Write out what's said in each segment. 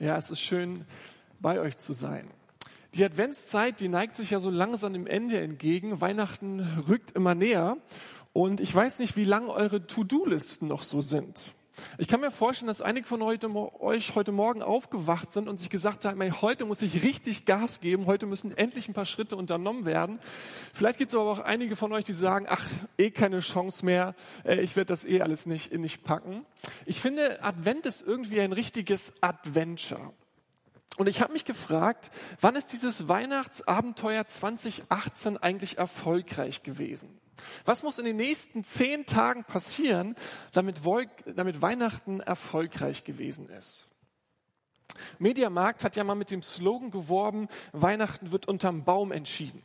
Ja, es ist schön, bei euch zu sein. Die Adventszeit, die neigt sich ja so langsam dem Ende entgegen. Weihnachten rückt immer näher. Und ich weiß nicht, wie lang eure To-Do-Listen noch so sind. Ich kann mir vorstellen, dass einige von heute, euch heute Morgen aufgewacht sind und sich gesagt haben, heute muss ich richtig Gas geben, heute müssen endlich ein paar Schritte unternommen werden. Vielleicht gibt es aber auch einige von euch, die sagen, ach, eh keine Chance mehr, äh, ich werde das eh alles nicht, nicht packen. Ich finde, Advent ist irgendwie ein richtiges Adventure. Und ich habe mich gefragt, wann ist dieses Weihnachtsabenteuer 2018 eigentlich erfolgreich gewesen? Was muss in den nächsten zehn Tagen passieren, damit, damit Weihnachten erfolgreich gewesen ist? Mediamarkt hat ja mal mit dem Slogan geworben, Weihnachten wird unterm Baum entschieden.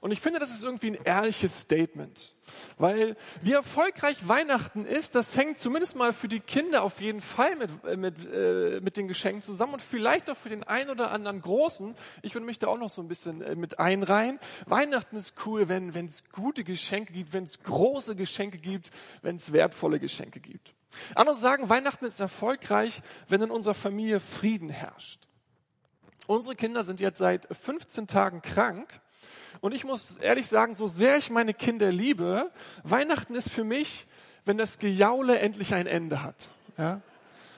Und ich finde, das ist irgendwie ein ehrliches Statement. Weil wie erfolgreich Weihnachten ist, das hängt zumindest mal für die Kinder auf jeden Fall mit, äh, mit, äh, mit den Geschenken zusammen und vielleicht auch für den einen oder anderen Großen. Ich würde mich da auch noch so ein bisschen äh, mit einreihen. Weihnachten ist cool, wenn es gute Geschenke gibt, wenn es große Geschenke gibt, wenn es wertvolle Geschenke gibt. Andere sagen, Weihnachten ist erfolgreich, wenn in unserer Familie Frieden herrscht. Unsere Kinder sind jetzt seit 15 Tagen krank und ich muss ehrlich sagen, so sehr ich meine Kinder liebe, Weihnachten ist für mich, wenn das Gejaule endlich ein Ende hat. Ja?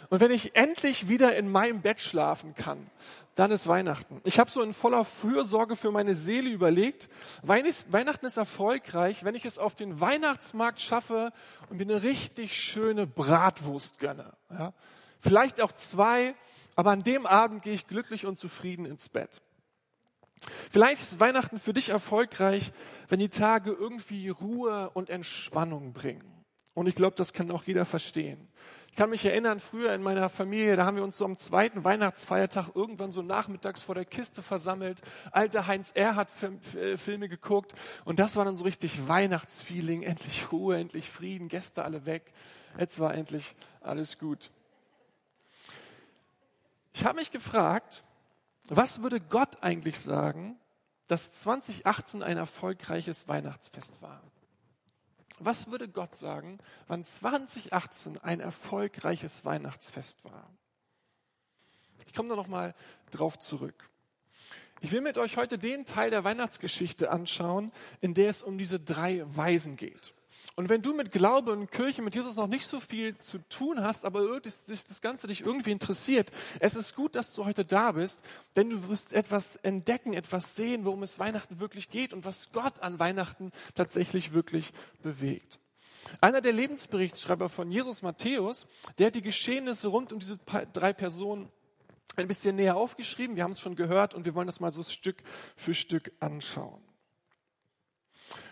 Und wenn ich endlich wieder in meinem Bett schlafen kann, dann ist Weihnachten. Ich habe so in voller Fürsorge für meine Seele überlegt, Weihnachten ist erfolgreich, wenn ich es auf den Weihnachtsmarkt schaffe und mir eine richtig schöne Bratwurst gönne. Ja? Vielleicht auch zwei, aber an dem Abend gehe ich glücklich und zufrieden ins Bett. Vielleicht ist Weihnachten für dich erfolgreich, wenn die Tage irgendwie Ruhe und Entspannung bringen. Und ich glaube, das kann auch jeder verstehen. Ich kann mich erinnern, früher in meiner Familie, da haben wir uns so am zweiten Weihnachtsfeiertag irgendwann so nachmittags vor der Kiste versammelt. Alter Heinz R. hat äh, Filme geguckt und das war dann so richtig Weihnachtsfeeling. Endlich Ruhe, endlich Frieden, Gäste alle weg. Jetzt war endlich alles gut. Ich habe mich gefragt, was würde Gott eigentlich sagen, dass 2018 ein erfolgreiches Weihnachtsfest war? Was würde Gott sagen, wann 2018 ein erfolgreiches Weihnachtsfest war? Ich komme da nochmal drauf zurück. Ich will mit euch heute den Teil der Weihnachtsgeschichte anschauen, in der es um diese drei Weisen geht. Und wenn du mit Glaube und Kirche, mit Jesus noch nicht so viel zu tun hast, aber das, das Ganze dich irgendwie interessiert, es ist gut, dass du heute da bist, denn du wirst etwas entdecken, etwas sehen, worum es Weihnachten wirklich geht und was Gott an Weihnachten tatsächlich wirklich bewegt. Einer der Lebensberichtsschreiber von Jesus Matthäus, der hat die Geschehnisse rund um diese drei Personen ein bisschen näher aufgeschrieben. Wir haben es schon gehört und wir wollen das mal so Stück für Stück anschauen.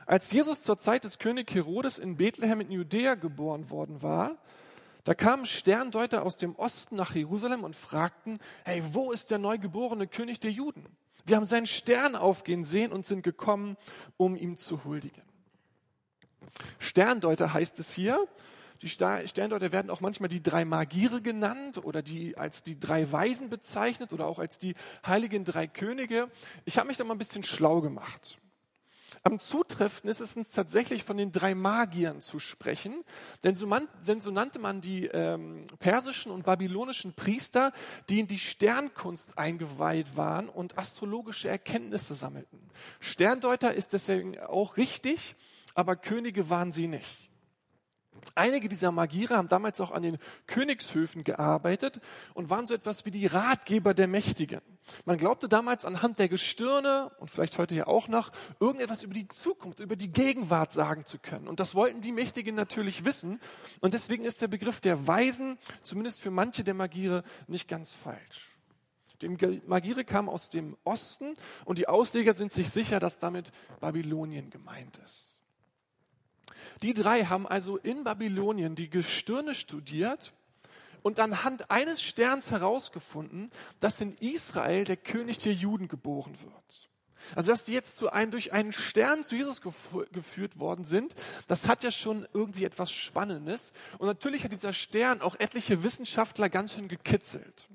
Als Jesus zur Zeit des König Herodes in Bethlehem in Judäa geboren worden war, da kamen Sterndeuter aus dem Osten nach Jerusalem und fragten, hey, wo ist der neugeborene König der Juden? Wir haben seinen Stern aufgehen sehen und sind gekommen, um ihm zu huldigen. Sterndeuter heißt es hier. Die Sterndeuter werden auch manchmal die drei Magiere genannt oder die als die drei Weisen bezeichnet oder auch als die heiligen drei Könige. Ich habe mich da mal ein bisschen schlau gemacht. Am zutreffendsten ist es uns tatsächlich von den drei Magiern zu sprechen, denn so, man, denn so nannte man die ähm, persischen und babylonischen Priester, die in die Sternkunst eingeweiht waren und astrologische Erkenntnisse sammelten. Sterndeuter ist deswegen auch richtig, aber Könige waren sie nicht. Einige dieser Magiere haben damals auch an den Königshöfen gearbeitet und waren so etwas wie die Ratgeber der Mächtigen. Man glaubte damals anhand der Gestirne und vielleicht heute ja auch noch, irgendetwas über die Zukunft, über die Gegenwart sagen zu können. Und das wollten die Mächtigen natürlich wissen. Und deswegen ist der Begriff der Weisen, zumindest für manche der Magiere, nicht ganz falsch. Die Magiere kam aus dem Osten und die Ausleger sind sich sicher, dass damit Babylonien gemeint ist. Die drei haben also in Babylonien die Gestirne studiert und anhand eines Sterns herausgefunden, dass in Israel der König der Juden geboren wird. Also, dass die jetzt zu einem, durch einen Stern zu Jesus geführt worden sind, das hat ja schon irgendwie etwas Spannendes. Und natürlich hat dieser Stern auch etliche Wissenschaftler ganz schön gekitzelt.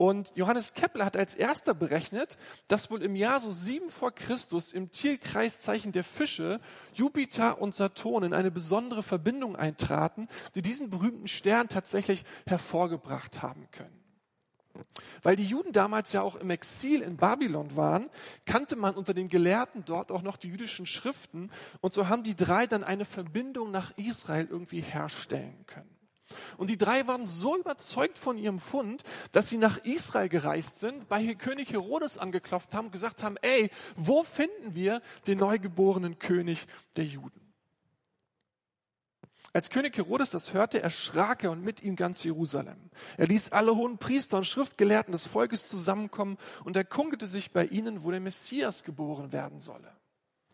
Und Johannes Kepler hat als erster berechnet, dass wohl im Jahr so sieben vor Christus im Tierkreiszeichen der Fische Jupiter und Saturn in eine besondere Verbindung eintraten, die diesen berühmten Stern tatsächlich hervorgebracht haben können. Weil die Juden damals ja auch im Exil in Babylon waren, kannte man unter den Gelehrten dort auch noch die jüdischen Schriften. Und so haben die drei dann eine Verbindung nach Israel irgendwie herstellen können. Und die drei waren so überzeugt von ihrem Fund, dass sie nach Israel gereist sind, bei König Herodes angeklopft haben gesagt haben, ey, wo finden wir den neugeborenen König der Juden? Als König Herodes das hörte, erschrak er und mit ihm ganz Jerusalem. Er ließ alle hohen Priester und Schriftgelehrten des Volkes zusammenkommen und erkundigte sich bei ihnen, wo der Messias geboren werden solle.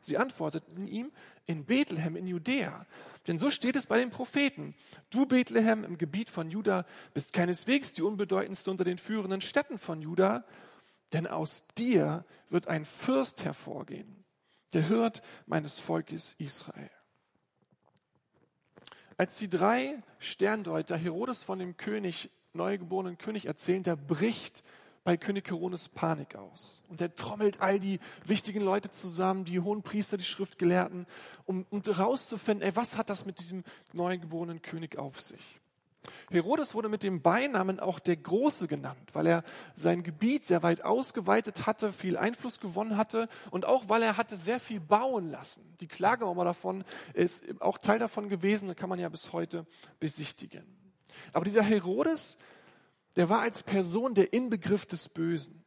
Sie antworteten ihm, in Bethlehem in Judäa. Denn so steht es bei den Propheten. Du, Bethlehem, im Gebiet von Juda, bist keineswegs die unbedeutendste unter den führenden Städten von Juda, denn aus dir wird ein Fürst hervorgehen, der Hirt meines Volkes Israel. Als die drei Sterndeuter Herodes von dem König, neugeborenen König erzählen, da bricht bei König Herodes Panik aus. Und er trommelt all die wichtigen Leute zusammen, die hohen Priester, die Schriftgelehrten, um, herauszufinden, ey, was hat das mit diesem neugeborenen König auf sich? Herodes wurde mit dem Beinamen auch der Große genannt, weil er sein Gebiet sehr weit ausgeweitet hatte, viel Einfluss gewonnen hatte und auch weil er hatte sehr viel bauen lassen. Die Klagemauer davon ist auch Teil davon gewesen, kann man ja bis heute besichtigen. Aber dieser Herodes, der war als Person der Inbegriff des Bösen.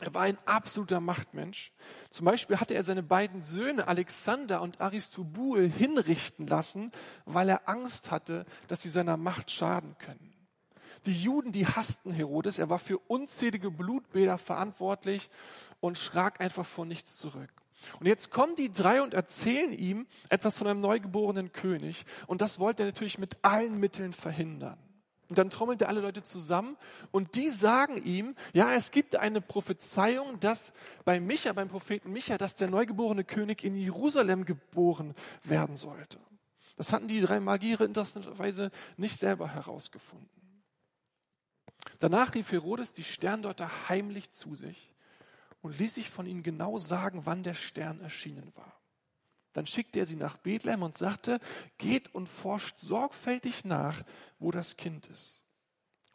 Er war ein absoluter Machtmensch. Zum Beispiel hatte er seine beiden Söhne Alexander und Aristobul hinrichten lassen, weil er Angst hatte, dass sie seiner Macht schaden können. Die Juden, die hassten Herodes. Er war für unzählige Blutbäder verantwortlich und schrak einfach vor nichts zurück. Und jetzt kommen die drei und erzählen ihm etwas von einem neugeborenen König. Und das wollte er natürlich mit allen Mitteln verhindern. Und dann trommelt er alle Leute zusammen und die sagen ihm, ja, es gibt eine Prophezeiung, dass bei Micha, beim Propheten Micha, dass der neugeborene König in Jerusalem geboren werden sollte. Das hatten die drei Magiere interessanterweise nicht selber herausgefunden. Danach rief Herodes die Sterndeuter heimlich zu sich und ließ sich von ihnen genau sagen, wann der Stern erschienen war. Dann schickte er sie nach Bethlehem und sagte, geht und forscht sorgfältig nach, wo das Kind ist.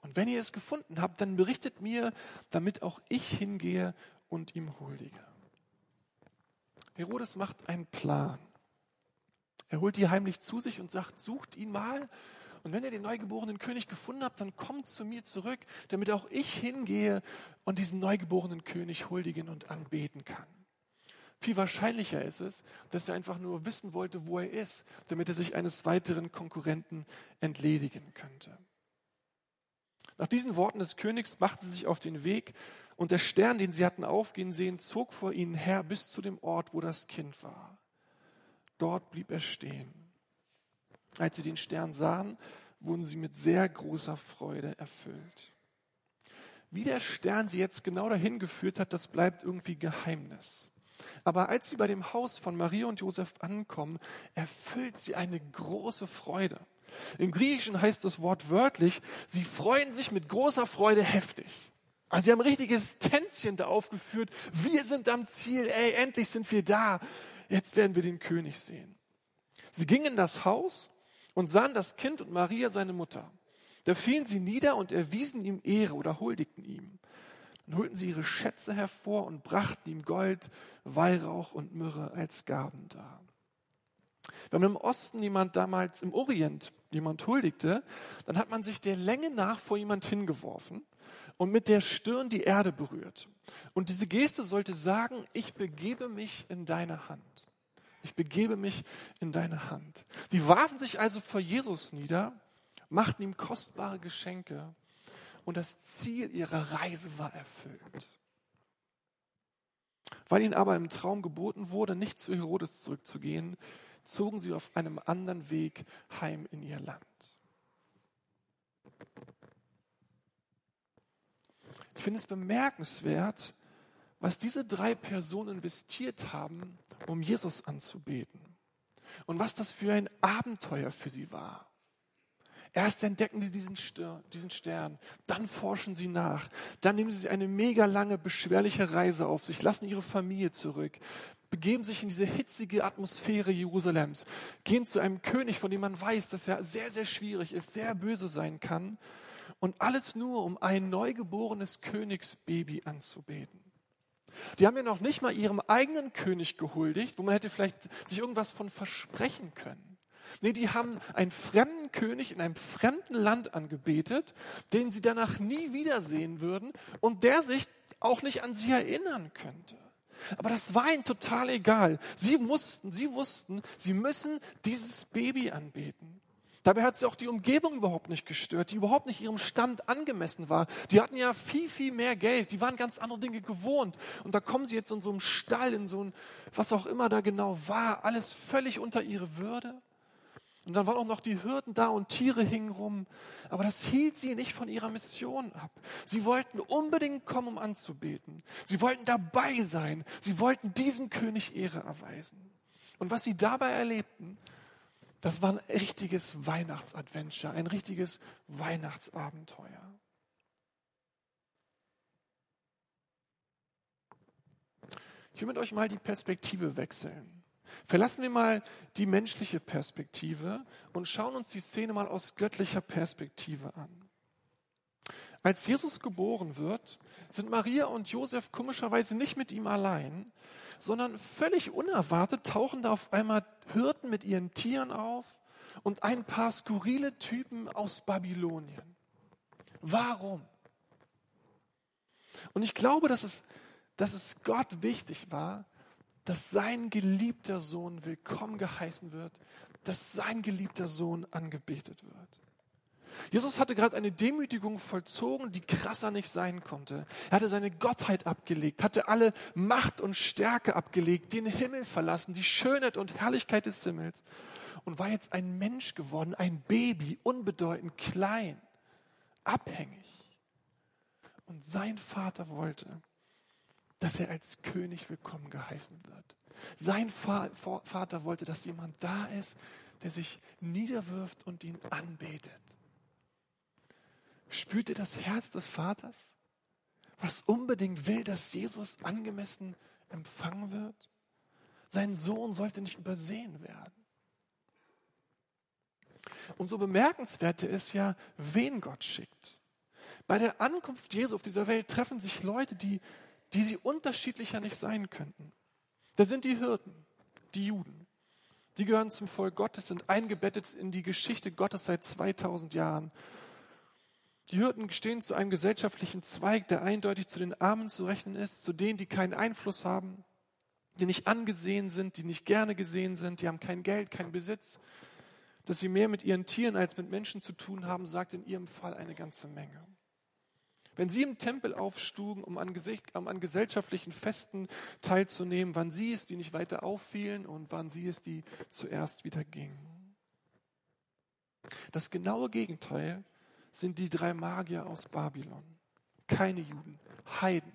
Und wenn ihr es gefunden habt, dann berichtet mir, damit auch ich hingehe und ihm huldige. Herodes macht einen Plan. Er holt die heimlich zu sich und sagt, sucht ihn mal. Und wenn ihr den neugeborenen König gefunden habt, dann kommt zu mir zurück, damit auch ich hingehe und diesen neugeborenen König huldigen und anbeten kann. Viel wahrscheinlicher ist es, dass er einfach nur wissen wollte, wo er ist, damit er sich eines weiteren Konkurrenten entledigen könnte. Nach diesen Worten des Königs machten sie sich auf den Weg und der Stern, den sie hatten aufgehen sehen, zog vor ihnen her bis zu dem Ort, wo das Kind war. Dort blieb er stehen. Als sie den Stern sahen, wurden sie mit sehr großer Freude erfüllt. Wie der Stern sie jetzt genau dahin geführt hat, das bleibt irgendwie Geheimnis. Aber als sie bei dem Haus von Maria und Josef ankommen, erfüllt sie eine große Freude. Im Griechischen heißt das Wort wörtlich, sie freuen sich mit großer Freude heftig. Also sie haben ein richtiges Tänzchen da aufgeführt. Wir sind am Ziel, ey, endlich sind wir da. Jetzt werden wir den König sehen. Sie gingen in das Haus und sahen das Kind und Maria, seine Mutter. Da fielen sie nieder und erwiesen ihm Ehre oder huldigten ihm. Dann holten sie ihre Schätze hervor und brachten ihm Gold, Weihrauch und Myrrhe als Gaben dar. Wenn man im Osten jemand damals im Orient jemand huldigte, dann hat man sich der Länge nach vor jemand hingeworfen und mit der Stirn die Erde berührt. Und diese Geste sollte sagen, ich begebe mich in deine Hand. Ich begebe mich in deine Hand. Die warfen sich also vor Jesus nieder, machten ihm kostbare Geschenke und das Ziel ihrer Reise war erfüllt. Weil ihnen aber im Traum geboten wurde, nicht zu Herodes zurückzugehen, zogen sie auf einem anderen Weg heim in ihr Land. Ich finde es bemerkenswert, was diese drei Personen investiert haben, um Jesus anzubeten. Und was das für ein Abenteuer für sie war. Erst entdecken sie diesen, Stern, dann forschen sie nach, dann nehmen sie sich eine mega lange, beschwerliche Reise auf sich, lassen ihre Familie zurück, begeben sich in diese hitzige Atmosphäre Jerusalems, gehen zu einem König, von dem man weiß, dass er sehr, sehr schwierig ist, sehr böse sein kann. Und alles nur, um ein neugeborenes Königsbaby anzubeten. Die haben ja noch nicht mal ihrem eigenen König gehuldigt, wo man hätte vielleicht sich irgendwas von versprechen können. Nee, die haben einen fremden König in einem fremden Land angebetet, den sie danach nie wiedersehen würden und der sich auch nicht an sie erinnern könnte. Aber das war ihnen total egal. Sie mussten, sie wussten, sie müssen dieses Baby anbeten. Dabei hat sie auch die Umgebung überhaupt nicht gestört, die überhaupt nicht ihrem Stand angemessen war. Die hatten ja viel, viel mehr Geld, die waren ganz andere Dinge gewohnt. Und da kommen sie jetzt in so einem Stall, in so ein, was auch immer da genau war, alles völlig unter ihre Würde. Und dann waren auch noch die Hürden da und Tiere hingen rum. Aber das hielt sie nicht von ihrer Mission ab. Sie wollten unbedingt kommen, um anzubeten. Sie wollten dabei sein. Sie wollten diesem König Ehre erweisen. Und was sie dabei erlebten, das war ein richtiges Weihnachtsadventure, ein richtiges Weihnachtsabenteuer. Ich will mit euch mal die Perspektive wechseln. Verlassen wir mal die menschliche Perspektive und schauen uns die Szene mal aus göttlicher Perspektive an. Als Jesus geboren wird, sind Maria und Josef komischerweise nicht mit ihm allein, sondern völlig unerwartet tauchen da auf einmal Hirten mit ihren Tieren auf und ein paar skurrile Typen aus Babylonien. Warum? Und ich glaube, dass es, dass es Gott wichtig war, dass sein geliebter Sohn willkommen geheißen wird, dass sein geliebter Sohn angebetet wird. Jesus hatte gerade eine Demütigung vollzogen, die krasser nicht sein konnte. Er hatte seine Gottheit abgelegt, hatte alle Macht und Stärke abgelegt, den Himmel verlassen, die Schönheit und Herrlichkeit des Himmels und war jetzt ein Mensch geworden, ein Baby, unbedeutend, klein, abhängig. Und sein Vater wollte, dass er als König willkommen geheißen wird. Sein Vater wollte, dass jemand da ist, der sich niederwirft und ihn anbetet. Spürt ihr das Herz des Vaters, was unbedingt will, dass Jesus angemessen empfangen wird? Sein Sohn sollte nicht übersehen werden. Umso bemerkenswerter ist ja, wen Gott schickt. Bei der Ankunft Jesu auf dieser Welt treffen sich Leute, die, die sie unterschiedlicher nicht sein könnten. Da sind die Hirten, die Juden. Die gehören zum Volk Gottes, sind eingebettet in die Geschichte Gottes seit 2000 Jahren die Hirten stehen zu einem gesellschaftlichen Zweig, der eindeutig zu den Armen zu rechnen ist, zu denen, die keinen Einfluss haben, die nicht angesehen sind, die nicht gerne gesehen sind, die haben kein Geld, keinen Besitz. Dass sie mehr mit ihren Tieren als mit Menschen zu tun haben, sagt in ihrem Fall eine ganze Menge. Wenn sie im Tempel aufstugen, um an, um an, gesellschaftlichen Festen teilzunehmen, waren sie es, die nicht weiter auffielen und waren sie es, die zuerst wieder gingen. Das genaue Gegenteil sind die drei Magier aus Babylon. Keine Juden, Heiden.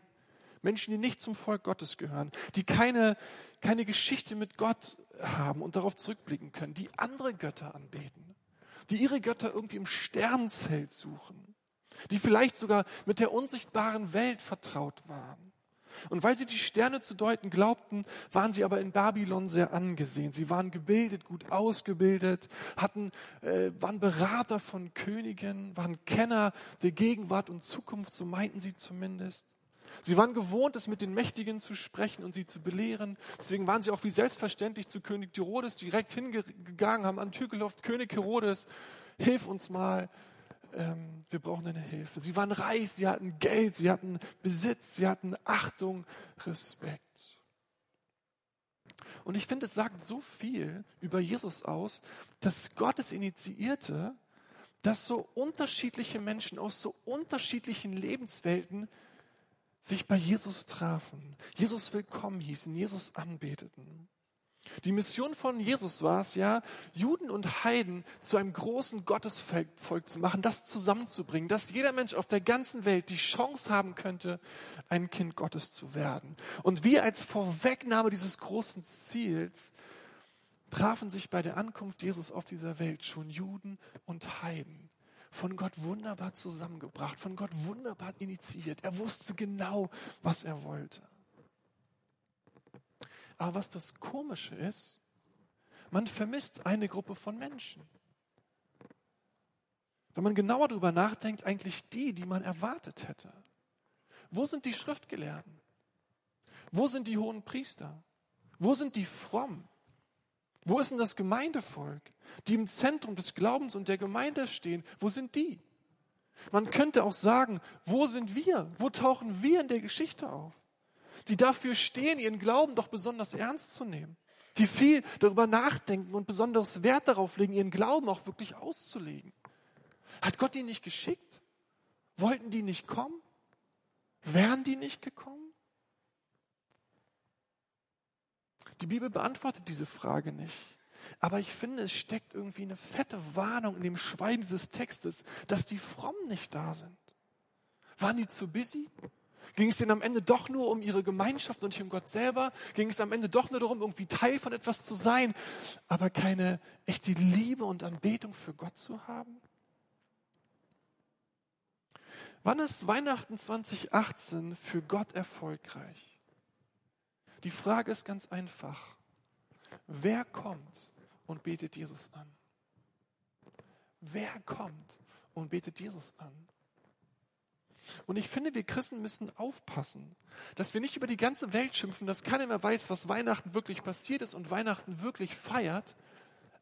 Menschen, die nicht zum Volk Gottes gehören, die keine, keine Geschichte mit Gott haben und darauf zurückblicken können, die andere Götter anbeten, die ihre Götter irgendwie im Sternzelt suchen, die vielleicht sogar mit der unsichtbaren Welt vertraut waren. Und weil sie die Sterne zu deuten glaubten, waren sie aber in Babylon sehr angesehen. Sie waren gebildet, gut ausgebildet, hatten, äh, waren Berater von Königen, waren Kenner der Gegenwart und Zukunft, so meinten sie zumindest. Sie waren gewohnt, es mit den Mächtigen zu sprechen und sie zu belehren. Deswegen waren sie auch wie selbstverständlich zu König Herodes direkt hingegangen, haben an Tür König Herodes, hilf uns mal, ähm, wir brauchen deine Hilfe. Sie waren reich, sie hatten Geld, sie hatten Besitz, sie hatten Achtung, Respekt. Und ich finde, es sagt so viel über Jesus aus, dass Gott es initiierte, dass so unterschiedliche Menschen aus so unterschiedlichen Lebenswelten sich bei Jesus trafen, Jesus willkommen hießen, Jesus anbeteten. Die Mission von Jesus war es ja, Juden und Heiden zu einem großen Gottesvolk zu machen, das zusammenzubringen, dass jeder Mensch auf der ganzen Welt die Chance haben könnte, ein Kind Gottes zu werden. Und wir als Vorwegnahme dieses großen Ziels trafen sich bei der Ankunft Jesus auf dieser Welt schon Juden und Heiden. Von Gott wunderbar zusammengebracht, von Gott wunderbar initiiert. Er wusste genau, was er wollte. Aber was das Komische ist, man vermisst eine Gruppe von Menschen. wenn man genauer darüber nachdenkt, eigentlich die, die man erwartet hätte. Wo sind die Schriftgelehrten? Wo sind die hohen Priester? Wo sind die Frommen? Wo ist denn das Gemeindevolk, die im Zentrum des Glaubens und der Gemeinde stehen? Wo sind die? Man könnte auch sagen, wo sind wir? Wo tauchen wir in der Geschichte auf? Die dafür stehen, ihren Glauben doch besonders ernst zu nehmen. Die viel darüber nachdenken und besonderes Wert darauf legen, ihren Glauben auch wirklich auszulegen. Hat Gott die nicht geschickt? Wollten die nicht kommen? Wären die nicht gekommen? Die Bibel beantwortet diese Frage nicht. Aber ich finde, es steckt irgendwie eine fette Warnung in dem Schweigen dieses Textes, dass die Frommen nicht da sind. Waren die zu busy? Ging es denen am Ende doch nur um ihre Gemeinschaft und nicht um Gott selber? Ging es am Ende doch nur darum, irgendwie Teil von etwas zu sein, aber keine echte Liebe und Anbetung für Gott zu haben? Wann ist Weihnachten 2018 für Gott erfolgreich? Die Frage ist ganz einfach. Wer kommt und betet Jesus an? Wer kommt und betet Jesus an? Und ich finde, wir Christen müssen aufpassen, dass wir nicht über die ganze Welt schimpfen, dass keiner mehr weiß, was Weihnachten wirklich passiert ist und Weihnachten wirklich feiert,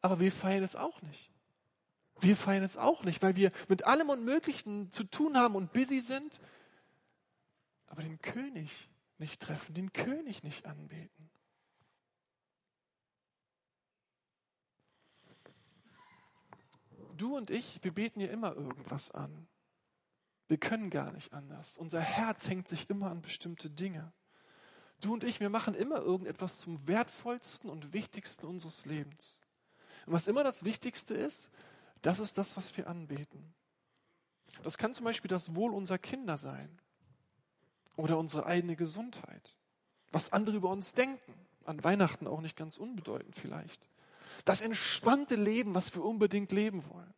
aber wir feiern es auch nicht. Wir feiern es auch nicht, weil wir mit allem Unmöglichen zu tun haben und busy sind, aber den König nicht treffen, den König nicht anbeten. Du und ich, wir beten ja immer irgendwas an. Wir können gar nicht anders. Unser Herz hängt sich immer an bestimmte Dinge. Du und ich, wir machen immer irgendetwas zum wertvollsten und wichtigsten unseres Lebens. Und was immer das Wichtigste ist, das ist das, was wir anbeten. Das kann zum Beispiel das Wohl unserer Kinder sein oder unsere eigene Gesundheit. Was andere über uns denken. An Weihnachten auch nicht ganz unbedeutend vielleicht. Das entspannte Leben, was wir unbedingt leben wollen.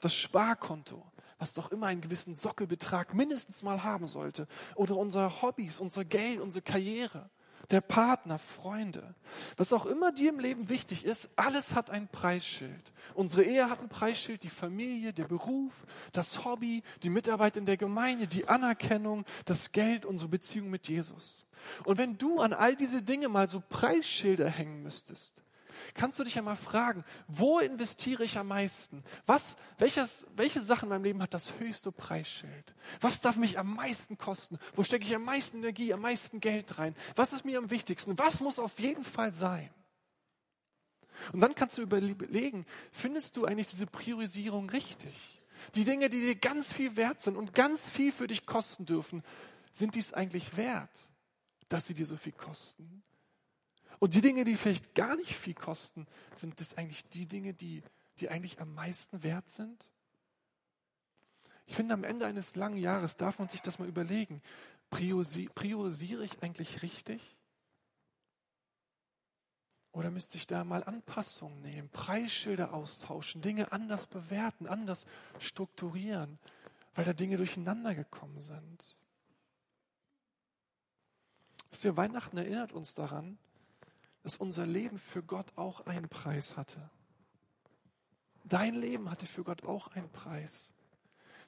Das Sparkonto, was doch immer einen gewissen Sockelbetrag mindestens mal haben sollte. Oder unsere Hobbys, unser Geld, unsere Karriere der Partner, Freunde, was auch immer dir im Leben wichtig ist, alles hat ein Preisschild. Unsere Ehe hat ein Preisschild, die Familie, der Beruf, das Hobby, die Mitarbeit in der Gemeinde, die Anerkennung, das Geld, unsere Beziehung mit Jesus. Und wenn du an all diese Dinge mal so Preisschilder hängen müsstest, kannst du dich einmal fragen, wo investiere ich am meisten? Was, welches, welche Sache in meinem Leben hat das höchste Preisschild? Was darf mich am meisten kosten? Wo stecke ich am meisten Energie, am meisten Geld rein? Was ist mir am wichtigsten? Was muss auf jeden Fall sein? Und dann kannst du überlegen, findest du eigentlich diese Priorisierung richtig? Die Dinge, die dir ganz viel wert sind und ganz viel für dich kosten dürfen, sind dies eigentlich wert, dass sie dir so viel kosten? Und die Dinge, die vielleicht gar nicht viel kosten, sind das eigentlich die Dinge, die, die eigentlich am meisten wert sind? Ich finde, am Ende eines langen Jahres darf man sich das mal überlegen. Priorisiere ich eigentlich richtig? Oder müsste ich da mal Anpassungen nehmen, Preisschilder austauschen, Dinge anders bewerten, anders strukturieren, weil da Dinge durcheinander gekommen sind? Wisst ihr, Weihnachten erinnert uns daran, dass unser Leben für Gott auch einen Preis hatte. Dein Leben hatte für Gott auch einen Preis.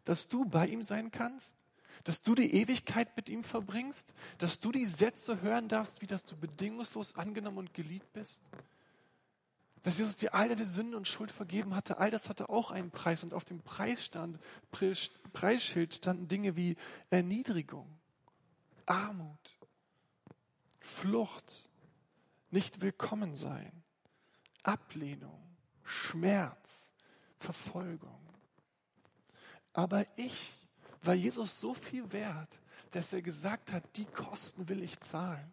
Dass du bei ihm sein kannst, dass du die Ewigkeit mit ihm verbringst, dass du die Sätze hören darfst, wie dass du bedingungslos angenommen und geliebt bist. Dass Jesus dir all deine Sünde und Schuld vergeben hatte, all das hatte auch einen Preis. Und auf dem Preisstand, Preisschild standen Dinge wie Erniedrigung, Armut, Flucht, nicht willkommen sein, Ablehnung, Schmerz, Verfolgung. Aber ich war Jesus so viel wert, dass er gesagt hat, die Kosten will ich zahlen.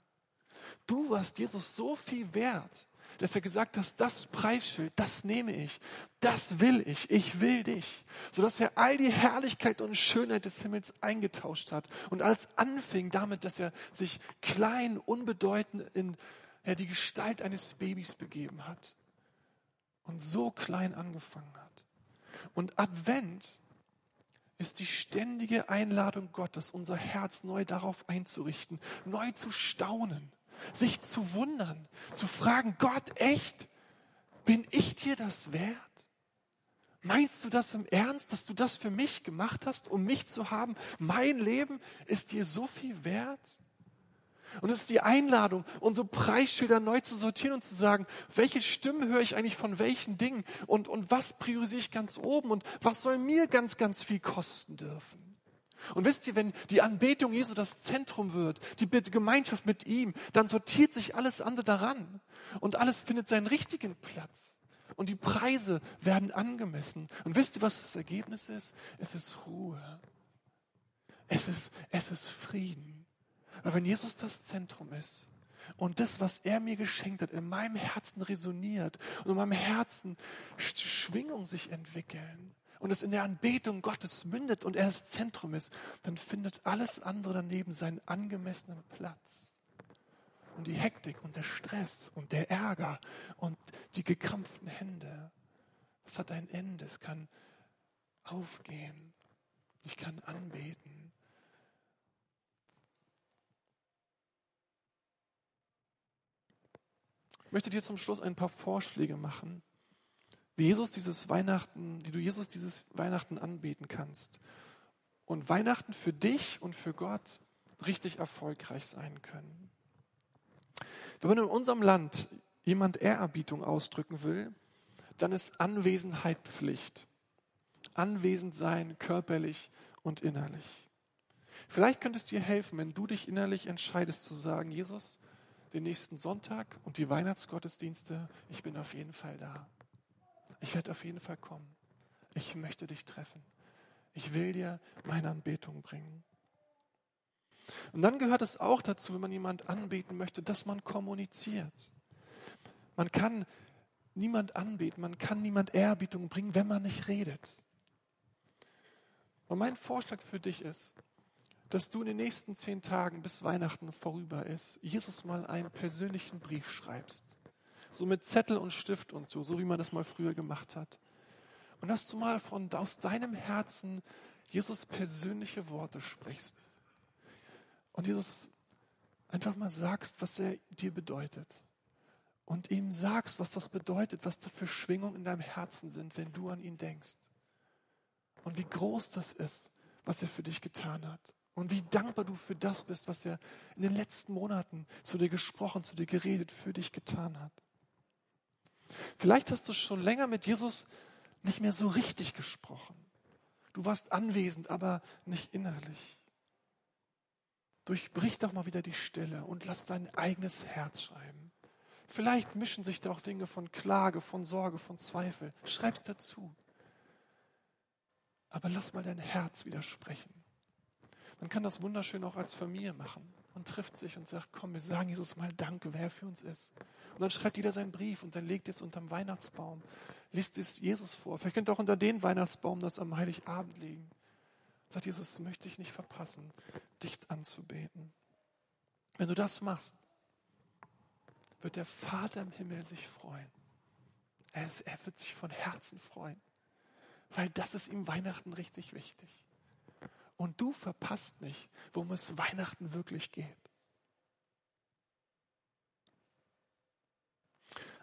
Du warst Jesus so viel wert, dass er gesagt hat, das Preisschild, das nehme ich, das will ich, ich will dich. Sodass er all die Herrlichkeit und Schönheit des Himmels eingetauscht hat. Und alles anfing damit, dass er sich klein, unbedeutend in er die Gestalt eines Babys begeben hat und so klein angefangen hat. Und Advent ist die ständige Einladung Gottes, unser Herz neu darauf einzurichten, neu zu staunen, sich zu wundern, zu fragen, Gott, echt, bin ich dir das wert? Meinst du das im Ernst, dass du das für mich gemacht hast, um mich zu haben? Mein Leben ist dir so viel wert? Und es ist die Einladung, unsere Preisschilder neu zu sortieren und zu sagen, welche Stimmen höre ich eigentlich von welchen Dingen und, und was priorisiere ich ganz oben und was soll mir ganz, ganz viel kosten dürfen. Und wisst ihr, wenn die Anbetung Jesu das Zentrum wird, die Gemeinschaft mit ihm, dann sortiert sich alles andere daran und alles findet seinen richtigen Platz. Und die Preise werden angemessen. Und wisst ihr, was das Ergebnis ist? Es ist Ruhe. Es ist, es ist Frieden. Weil wenn Jesus das Zentrum ist und das, was er mir geschenkt hat, in meinem Herzen resoniert und in meinem Herzen Schwingung sich entwickeln und es in der Anbetung Gottes mündet und er das Zentrum ist, dann findet alles andere daneben seinen angemessenen Platz. Und die Hektik und der Stress und der Ärger und die gekrampften Hände, das hat ein Ende, es kann aufgehen. Ich kann anbeten. Möchte dir zum Schluss ein paar Vorschläge machen, wie Jesus dieses Weihnachten, wie du Jesus dieses Weihnachten anbeten kannst. Und Weihnachten für dich und für Gott richtig erfolgreich sein können. Wenn in unserem Land jemand Ehrerbietung ausdrücken will, dann ist Anwesenheit Pflicht. Anwesend sein, körperlich und innerlich. Vielleicht könnte es dir helfen, wenn du dich innerlich entscheidest zu sagen, Jesus, den nächsten Sonntag und die Weihnachtsgottesdienste, ich bin auf jeden Fall da. Ich werde auf jeden Fall kommen. Ich möchte dich treffen. Ich will dir meine Anbetung bringen. Und dann gehört es auch dazu, wenn man jemand anbeten möchte, dass man kommuniziert. Man kann niemand anbeten, man kann niemand Ehrbietung bringen, wenn man nicht redet. Und mein Vorschlag für dich ist, dass du in den nächsten zehn Tagen, bis Weihnachten vorüber ist, Jesus mal einen persönlichen Brief schreibst. So mit Zettel und Stift und so, so wie man das mal früher gemacht hat. Und dass du mal von, aus deinem Herzen Jesus persönliche Worte sprichst. Und Jesus einfach mal sagst, was er dir bedeutet. Und ihm sagst, was das bedeutet, was da für Schwingungen in deinem Herzen sind, wenn du an ihn denkst. Und wie groß das ist, was er für dich getan hat. Und wie dankbar du für das bist, was er in den letzten Monaten zu dir gesprochen, zu dir geredet, für dich getan hat. Vielleicht hast du schon länger mit Jesus nicht mehr so richtig gesprochen. Du warst anwesend, aber nicht innerlich. Durchbrich doch mal wieder die Stille und lass dein eigenes Herz schreiben. Vielleicht mischen sich da auch Dinge von Klage, von Sorge, von Zweifel. Schreib's dazu. Aber lass mal dein Herz widersprechen. Man kann das wunderschön auch als Familie machen. Man trifft sich und sagt, komm, wir sagen Jesus mal Danke, wer er für uns ist. Und dann schreibt jeder seinen Brief und dann legt es unterm Weihnachtsbaum, liest es Jesus vor. Vielleicht könnt ihr auch unter den Weihnachtsbaum das am Heiligabend legen. Sagt Jesus, möchte ich nicht verpassen, dich anzubeten. Wenn du das machst, wird der Vater im Himmel sich freuen. Er, er wird sich von Herzen freuen, weil das ist ihm Weihnachten richtig wichtig. Und du verpasst nicht, worum es Weihnachten wirklich geht.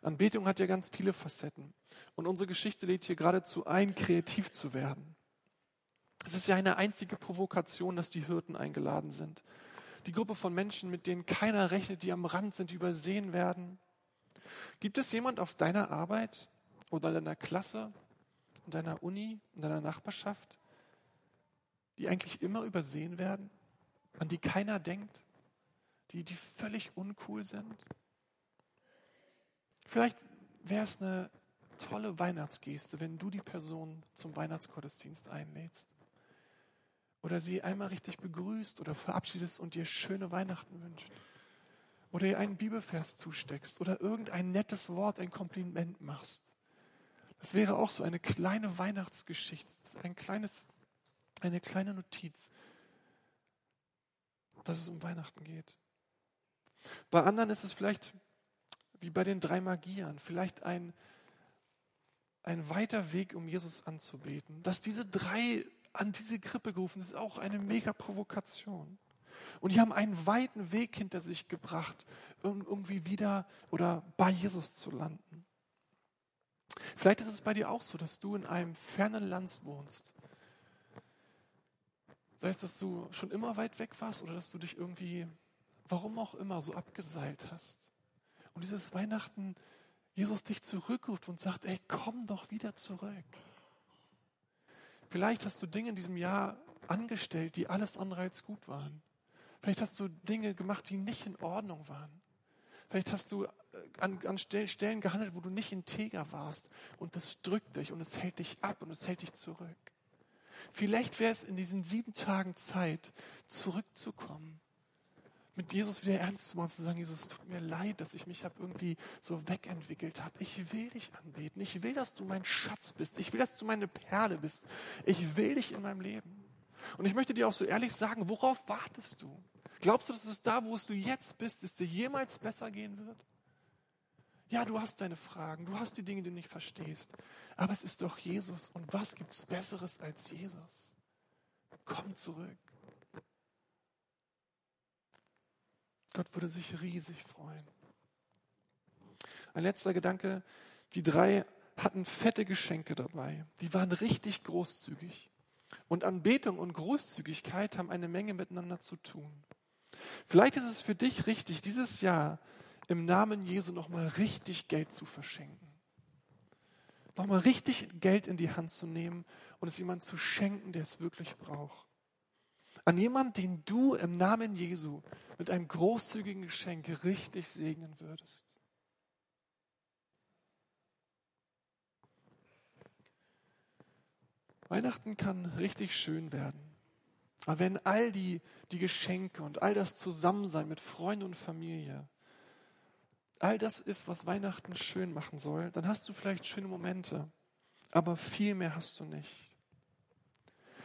Anbetung hat ja ganz viele Facetten. Und unsere Geschichte lädt hier geradezu ein, kreativ zu werden. Es ist ja eine einzige Provokation, dass die Hirten eingeladen sind. Die Gruppe von Menschen, mit denen keiner rechnet, die am Rand sind, übersehen werden. Gibt es jemand auf deiner Arbeit oder in deiner Klasse, in deiner Uni, in deiner Nachbarschaft, die eigentlich immer übersehen werden, an die keiner denkt, die, die völlig uncool sind. Vielleicht wäre es eine tolle Weihnachtsgeste, wenn du die Person zum Weihnachtsgottesdienst einlädst. Oder sie einmal richtig begrüßt oder verabschiedest und dir schöne Weihnachten wünscht. Oder ihr einen Bibelvers zusteckst oder irgendein nettes Wort, ein Kompliment machst. Das wäre auch so eine kleine Weihnachtsgeschichte, ein kleines eine kleine Notiz, dass es um Weihnachten geht. Bei anderen ist es vielleicht wie bei den drei Magiern, vielleicht ein, ein weiter Weg, um Jesus anzubeten. Dass diese drei an diese Krippe gerufen sind, ist auch eine mega Provokation. Und die haben einen weiten Weg hinter sich gebracht, um irgendwie wieder oder bei Jesus zu landen. Vielleicht ist es bei dir auch so, dass du in einem fernen Land wohnst. Sei es, dass du schon immer weit weg warst oder dass du dich irgendwie, warum auch immer, so abgeseilt hast. Und dieses Weihnachten Jesus dich zurückruft und sagt, ey, komm doch wieder zurück. Vielleicht hast du Dinge in diesem Jahr angestellt, die alles andere als gut waren. Vielleicht hast du Dinge gemacht, die nicht in Ordnung waren. Vielleicht hast du äh, an, an Stellen gehandelt, wo du nicht integer warst. Und das drückt dich und es hält dich ab und es hält dich zurück. Vielleicht wäre es in diesen sieben Tagen Zeit, zurückzukommen. Mit Jesus wieder ernst zu machen, zu sagen, Jesus, es tut mir leid, dass ich mich hab irgendwie so wegentwickelt habe. Ich will dich anbeten. Ich will, dass du mein Schatz bist. Ich will, dass du meine Perle bist. Ich will dich in meinem Leben. Und ich möchte dir auch so ehrlich sagen, worauf wartest du? Glaubst du, dass es da, wo du jetzt bist, es dir jemals besser gehen wird? Ja, du hast deine Fragen, du hast die Dinge, die du nicht verstehst. Aber es ist doch Jesus. Und was gibt es Besseres als Jesus? Komm zurück. Gott würde sich riesig freuen. Ein letzter Gedanke. Die drei hatten fette Geschenke dabei. Die waren richtig großzügig. Und Anbetung und Großzügigkeit haben eine Menge miteinander zu tun. Vielleicht ist es für dich richtig, dieses Jahr im Namen Jesu nochmal richtig Geld zu verschenken. Nochmal richtig Geld in die Hand zu nehmen und es jemand zu schenken, der es wirklich braucht. An jemanden, den du im Namen Jesu mit einem großzügigen Geschenk richtig segnen würdest. Weihnachten kann richtig schön werden. Aber wenn all die, die Geschenke und all das Zusammensein mit Freunden und Familie, all das ist, was Weihnachten schön machen soll, dann hast du vielleicht schöne Momente, aber viel mehr hast du nicht.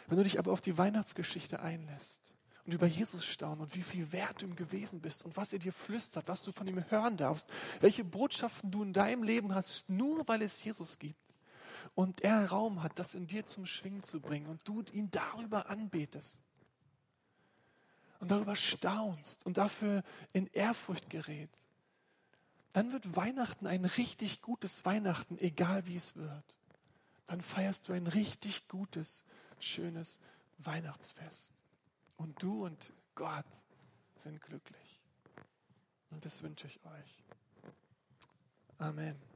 Wenn du dich aber auf die Weihnachtsgeschichte einlässt und über Jesus staunen und wie viel wert du ihm gewesen bist und was er dir flüstert, was du von ihm hören darfst, welche Botschaften du in deinem Leben hast, nur weil es Jesus gibt und er Raum hat, das in dir zum Schwingen zu bringen und du ihn darüber anbetest, und darüber staunst und dafür in Ehrfurcht gerätst, dann wird Weihnachten ein richtig gutes Weihnachten, egal wie es wird. Dann feierst du ein richtig gutes, schönes Weihnachtsfest. Und du und Gott sind glücklich. Und das wünsche ich euch. Amen.